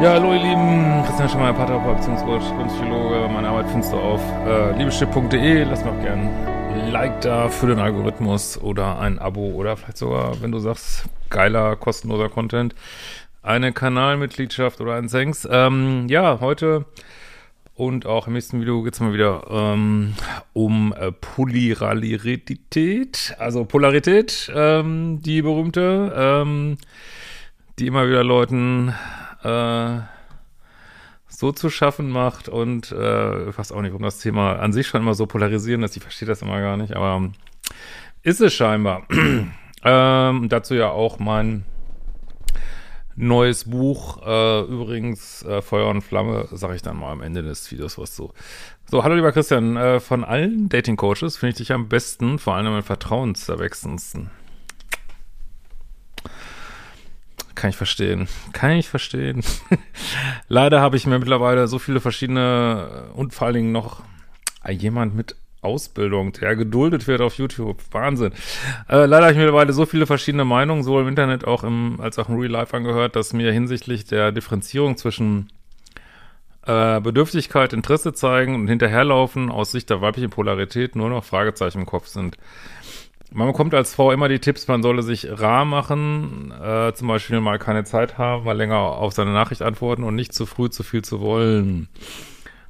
Ja, hallo ihr Lieben, Christian Schemmer, Paartherapeut, Beziehungscoach und Psychologe. Meine Arbeit findest du auf äh, liebeschiff.de. Lass mir auch gerne ein Like da für den Algorithmus oder ein Abo oder vielleicht sogar, wenn du sagst, geiler, kostenloser Content, eine Kanalmitgliedschaft oder ein Thanks. Ähm, ja, heute und auch im nächsten Video geht es mal wieder ähm, um äh, Polyralität, also Polarität, ähm, die berühmte, ähm, die immer wieder Leuten äh, so zu schaffen macht und äh, ich weiß auch nicht, warum das Thema an sich schon immer so polarisieren ist. Ich verstehe das immer gar nicht, aber ist es scheinbar. ähm, dazu ja auch mein neues Buch, äh, übrigens äh, Feuer und Flamme, sage ich dann mal am Ende des Videos was so. So, hallo lieber Christian, äh, von allen Dating-Coaches finde ich dich am besten, vor allem am vertrauenserwechselndsten. Kann ich verstehen. Kann ich verstehen. Leider habe ich mir mittlerweile so viele verschiedene und vor allen Dingen noch jemand mit Ausbildung, der geduldet wird auf YouTube. Wahnsinn. Äh, leider habe ich mittlerweile so viele verschiedene Meinungen, sowohl im Internet auch im, als auch im Real Life angehört, dass mir hinsichtlich der Differenzierung zwischen äh, Bedürftigkeit, Interesse zeigen und hinterherlaufen aus Sicht der weiblichen Polarität nur noch Fragezeichen im Kopf sind. Man bekommt als Frau immer die Tipps, man solle sich rar machen, äh, zum Beispiel mal keine Zeit haben, mal länger auf seine Nachricht antworten und nicht zu früh zu viel zu wollen.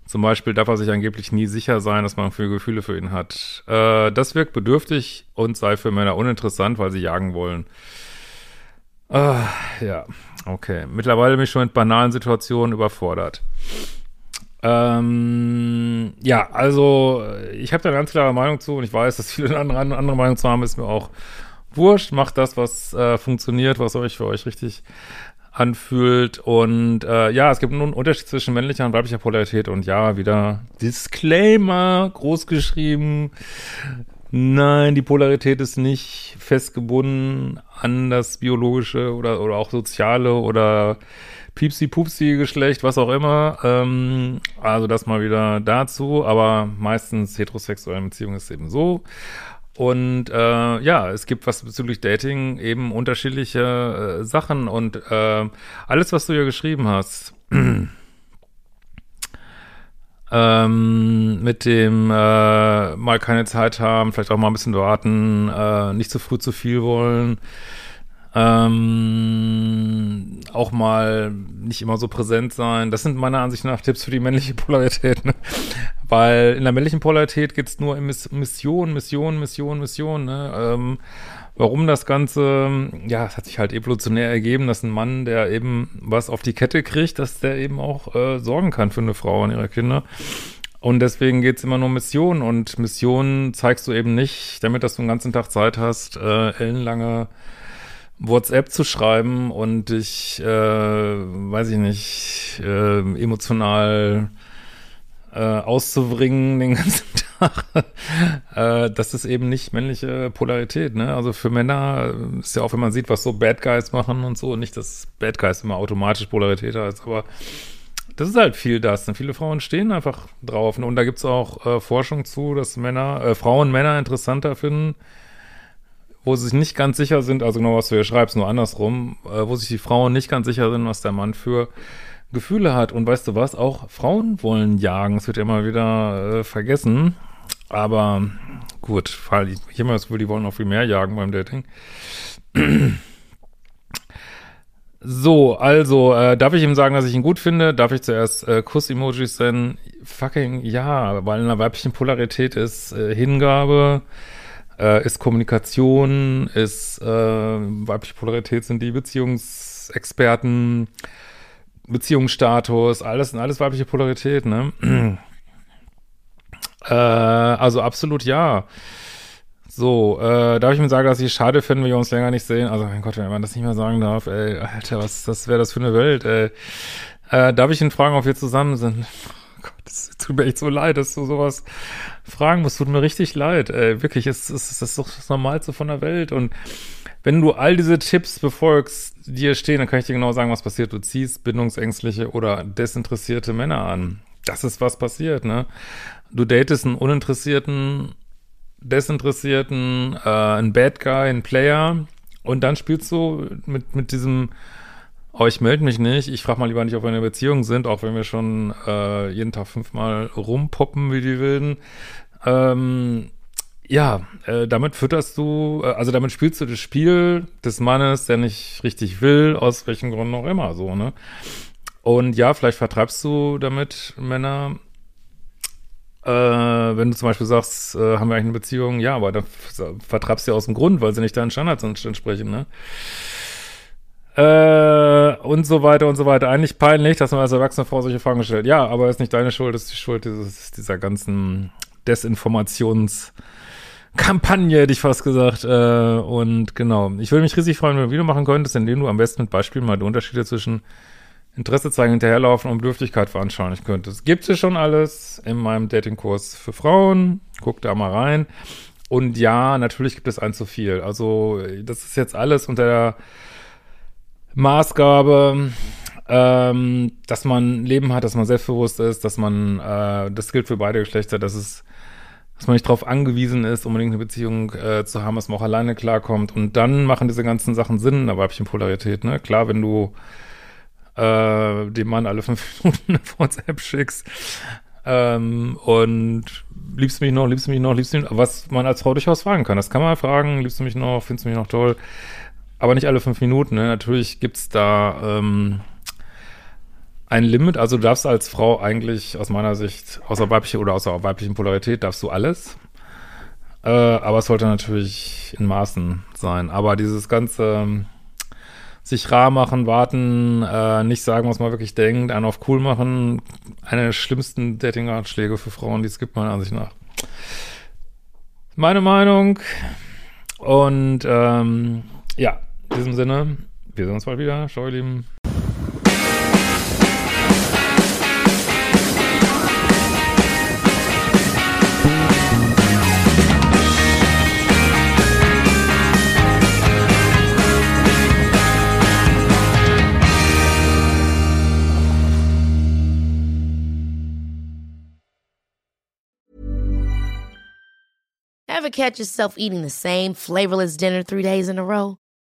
Zum Beispiel darf er sich angeblich nie sicher sein, dass man für Gefühle für ihn hat. Äh, das wirkt bedürftig und sei für Männer uninteressant, weil sie jagen wollen. Äh, ja, okay. Mittlerweile bin ich schon mit banalen Situationen überfordert. Ähm, ja, also ich habe da eine ganz klare Meinung zu und ich weiß, dass viele andere, andere Meinung zu haben, ist mir auch wurscht. Macht das, was äh, funktioniert, was euch für euch richtig anfühlt. Und äh, ja, es gibt nun einen Unterschied zwischen männlicher und weiblicher Polarität und ja, wieder Disclaimer, groß geschrieben. Nein, die Polarität ist nicht festgebunden an das biologische oder, oder auch soziale oder Piepsi-Pupsi-Geschlecht, was auch immer. Ähm, also das mal wieder dazu, aber meistens heterosexuelle Beziehungen ist eben so. Und äh, ja, es gibt was bezüglich Dating eben unterschiedliche äh, Sachen und äh, alles, was du hier geschrieben hast, ähm, mit dem äh, mal keine Zeit haben, vielleicht auch mal ein bisschen warten, äh, nicht zu früh zu viel wollen, ähm, auch mal nicht immer so präsent sein. Das sind meiner Ansicht nach Tipps für die männliche Polarität. Ne? Weil in der männlichen Polarität geht es nur um Mission, Mission, Mission, Mission. Ne? Ähm, warum das Ganze, ja, es hat sich halt evolutionär ergeben, dass ein Mann, der eben was auf die Kette kriegt, dass der eben auch äh, sorgen kann für eine Frau und ihre Kinder. Und deswegen geht's immer nur um Mission und Mission zeigst du eben nicht, damit dass du den ganzen Tag Zeit hast, äh, ellenlange WhatsApp zu schreiben und dich, äh, weiß ich nicht, äh, emotional äh, auszubringen den ganzen Tag. äh, das ist eben nicht männliche Polarität, ne? Also für Männer ist ja auch, wenn man sieht, was so Bad Guys machen und so, nicht, dass Bad Guys immer automatisch Polarität heißt, aber das ist halt viel das. Und viele Frauen stehen einfach drauf. Und da gibt's auch äh, Forschung zu, dass Männer, äh, Frauen Männer interessanter finden, wo sie sich nicht ganz sicher sind, also genau was du hier schreibst, nur andersrum, äh, wo sich die Frauen nicht ganz sicher sind, was der Mann für Gefühle hat. Und weißt du was, auch Frauen wollen jagen, das wird ja immer wieder äh, vergessen. Aber gut, ich habe immer das Gefühl, die wollen auch viel mehr jagen beim Dating. So, also, äh, darf ich ihm sagen, dass ich ihn gut finde? Darf ich zuerst äh, Kuss-Emojis senden? Fucking ja, weil in einer weiblichen Polarität ist äh, Hingabe, äh, ist Kommunikation, ist äh, weibliche Polarität sind die Beziehungsexperten, Beziehungsstatus, alles, alles weibliche Polarität, ne? äh, also absolut ja. So, äh, darf ich mir sagen, dass ich schade finde, wenn wir uns länger nicht sehen? Also, mein Gott, wenn man das nicht mehr sagen darf, ey, Alter, was, das wäre das für eine Welt, ey. Äh, darf ich ihn fragen, ob wir zusammen sind? Gott, es tut mir echt so leid, dass du sowas fragen musst. Tut mir richtig leid, ey. Wirklich, es, es, es ist doch das Normalste von der Welt. Und wenn du all diese Tipps befolgst, die hier stehen, dann kann ich dir genau sagen, was passiert. Du ziehst bindungsängstliche oder desinteressierte Männer an. Das ist, was passiert, ne? Du datest einen uninteressierten Desinteressierten, äh, ein Bad Guy, ein Player und dann spielst du mit, mit diesem, oh, ich melde mich nicht, ich frage mal lieber nicht, ob wir in einer Beziehung sind, auch wenn wir schon äh, jeden Tag fünfmal rumpoppen wie die Wilden. Ähm, ja, äh, damit fütterst du, äh, also damit spielst du das Spiel des Mannes, der nicht richtig will, aus welchen Gründen auch immer, so, ne? Und ja, vielleicht vertreibst du damit Männer äh, wenn du zum Beispiel sagst, äh, haben wir eigentlich eine Beziehung, ja, aber dann vertreibst du ja aus dem Grund, weil sie nicht deinen Standards entsprechen, ne? Äh, und so weiter und so weiter. Eigentlich peinlich, dass man als erwachsene Frau solche Fragen stellt. Ja, aber ist nicht deine Schuld, ist die Schuld dieses, dieser ganzen Desinformationskampagne, hätte ich fast gesagt. Äh, und genau, ich würde mich riesig freuen, wenn du ein Video machen könntest, indem du am besten mit Beispielen mal die Unterschiede zwischen Interesse zeigen, hinterherlaufen und Bedürftigkeit veranschaulichen könntest. Gibt es schon alles in meinem Datingkurs für Frauen. Guck da mal rein. Und ja, natürlich gibt es ein zu viel. Also, das ist jetzt alles unter der Maßgabe, ähm, dass man Leben hat, dass man selbstbewusst ist, dass man, äh, das gilt für beide Geschlechter, dass es, dass man nicht darauf angewiesen ist, unbedingt eine Beziehung äh, zu haben, dass man auch alleine klarkommt. Und dann machen diese ganzen Sachen Sinn in der weiblichen Polarität. Ne? Klar, wenn du äh, dem Mann alle fünf Minuten eine WhatsApp schickst. Ähm, und liebst du mich noch, liebst du mich noch, liebst du mich noch, was man als Frau durchaus fragen kann. Das kann man fragen, liebst du mich noch, findest du mich noch toll, aber nicht alle fünf Minuten. Ne? Natürlich gibt's da ähm, ein Limit, also du darfst als Frau eigentlich aus meiner Sicht, außer weibliche oder außer weiblichen Polarität, darfst du alles. Äh, aber es sollte natürlich in Maßen sein. Aber dieses ganze sich rar machen, warten, äh, nicht sagen, was man wirklich denkt, einen auf cool machen. Eine der schlimmsten Dating-Ratschläge für Frauen, die es gibt, meiner Ansicht nach. Meine Meinung. Und ähm, ja, in diesem Sinne, wir sehen uns bald wieder. Ciao, ihr Lieben. Ever catch yourself eating the same flavorless dinner three days in a row?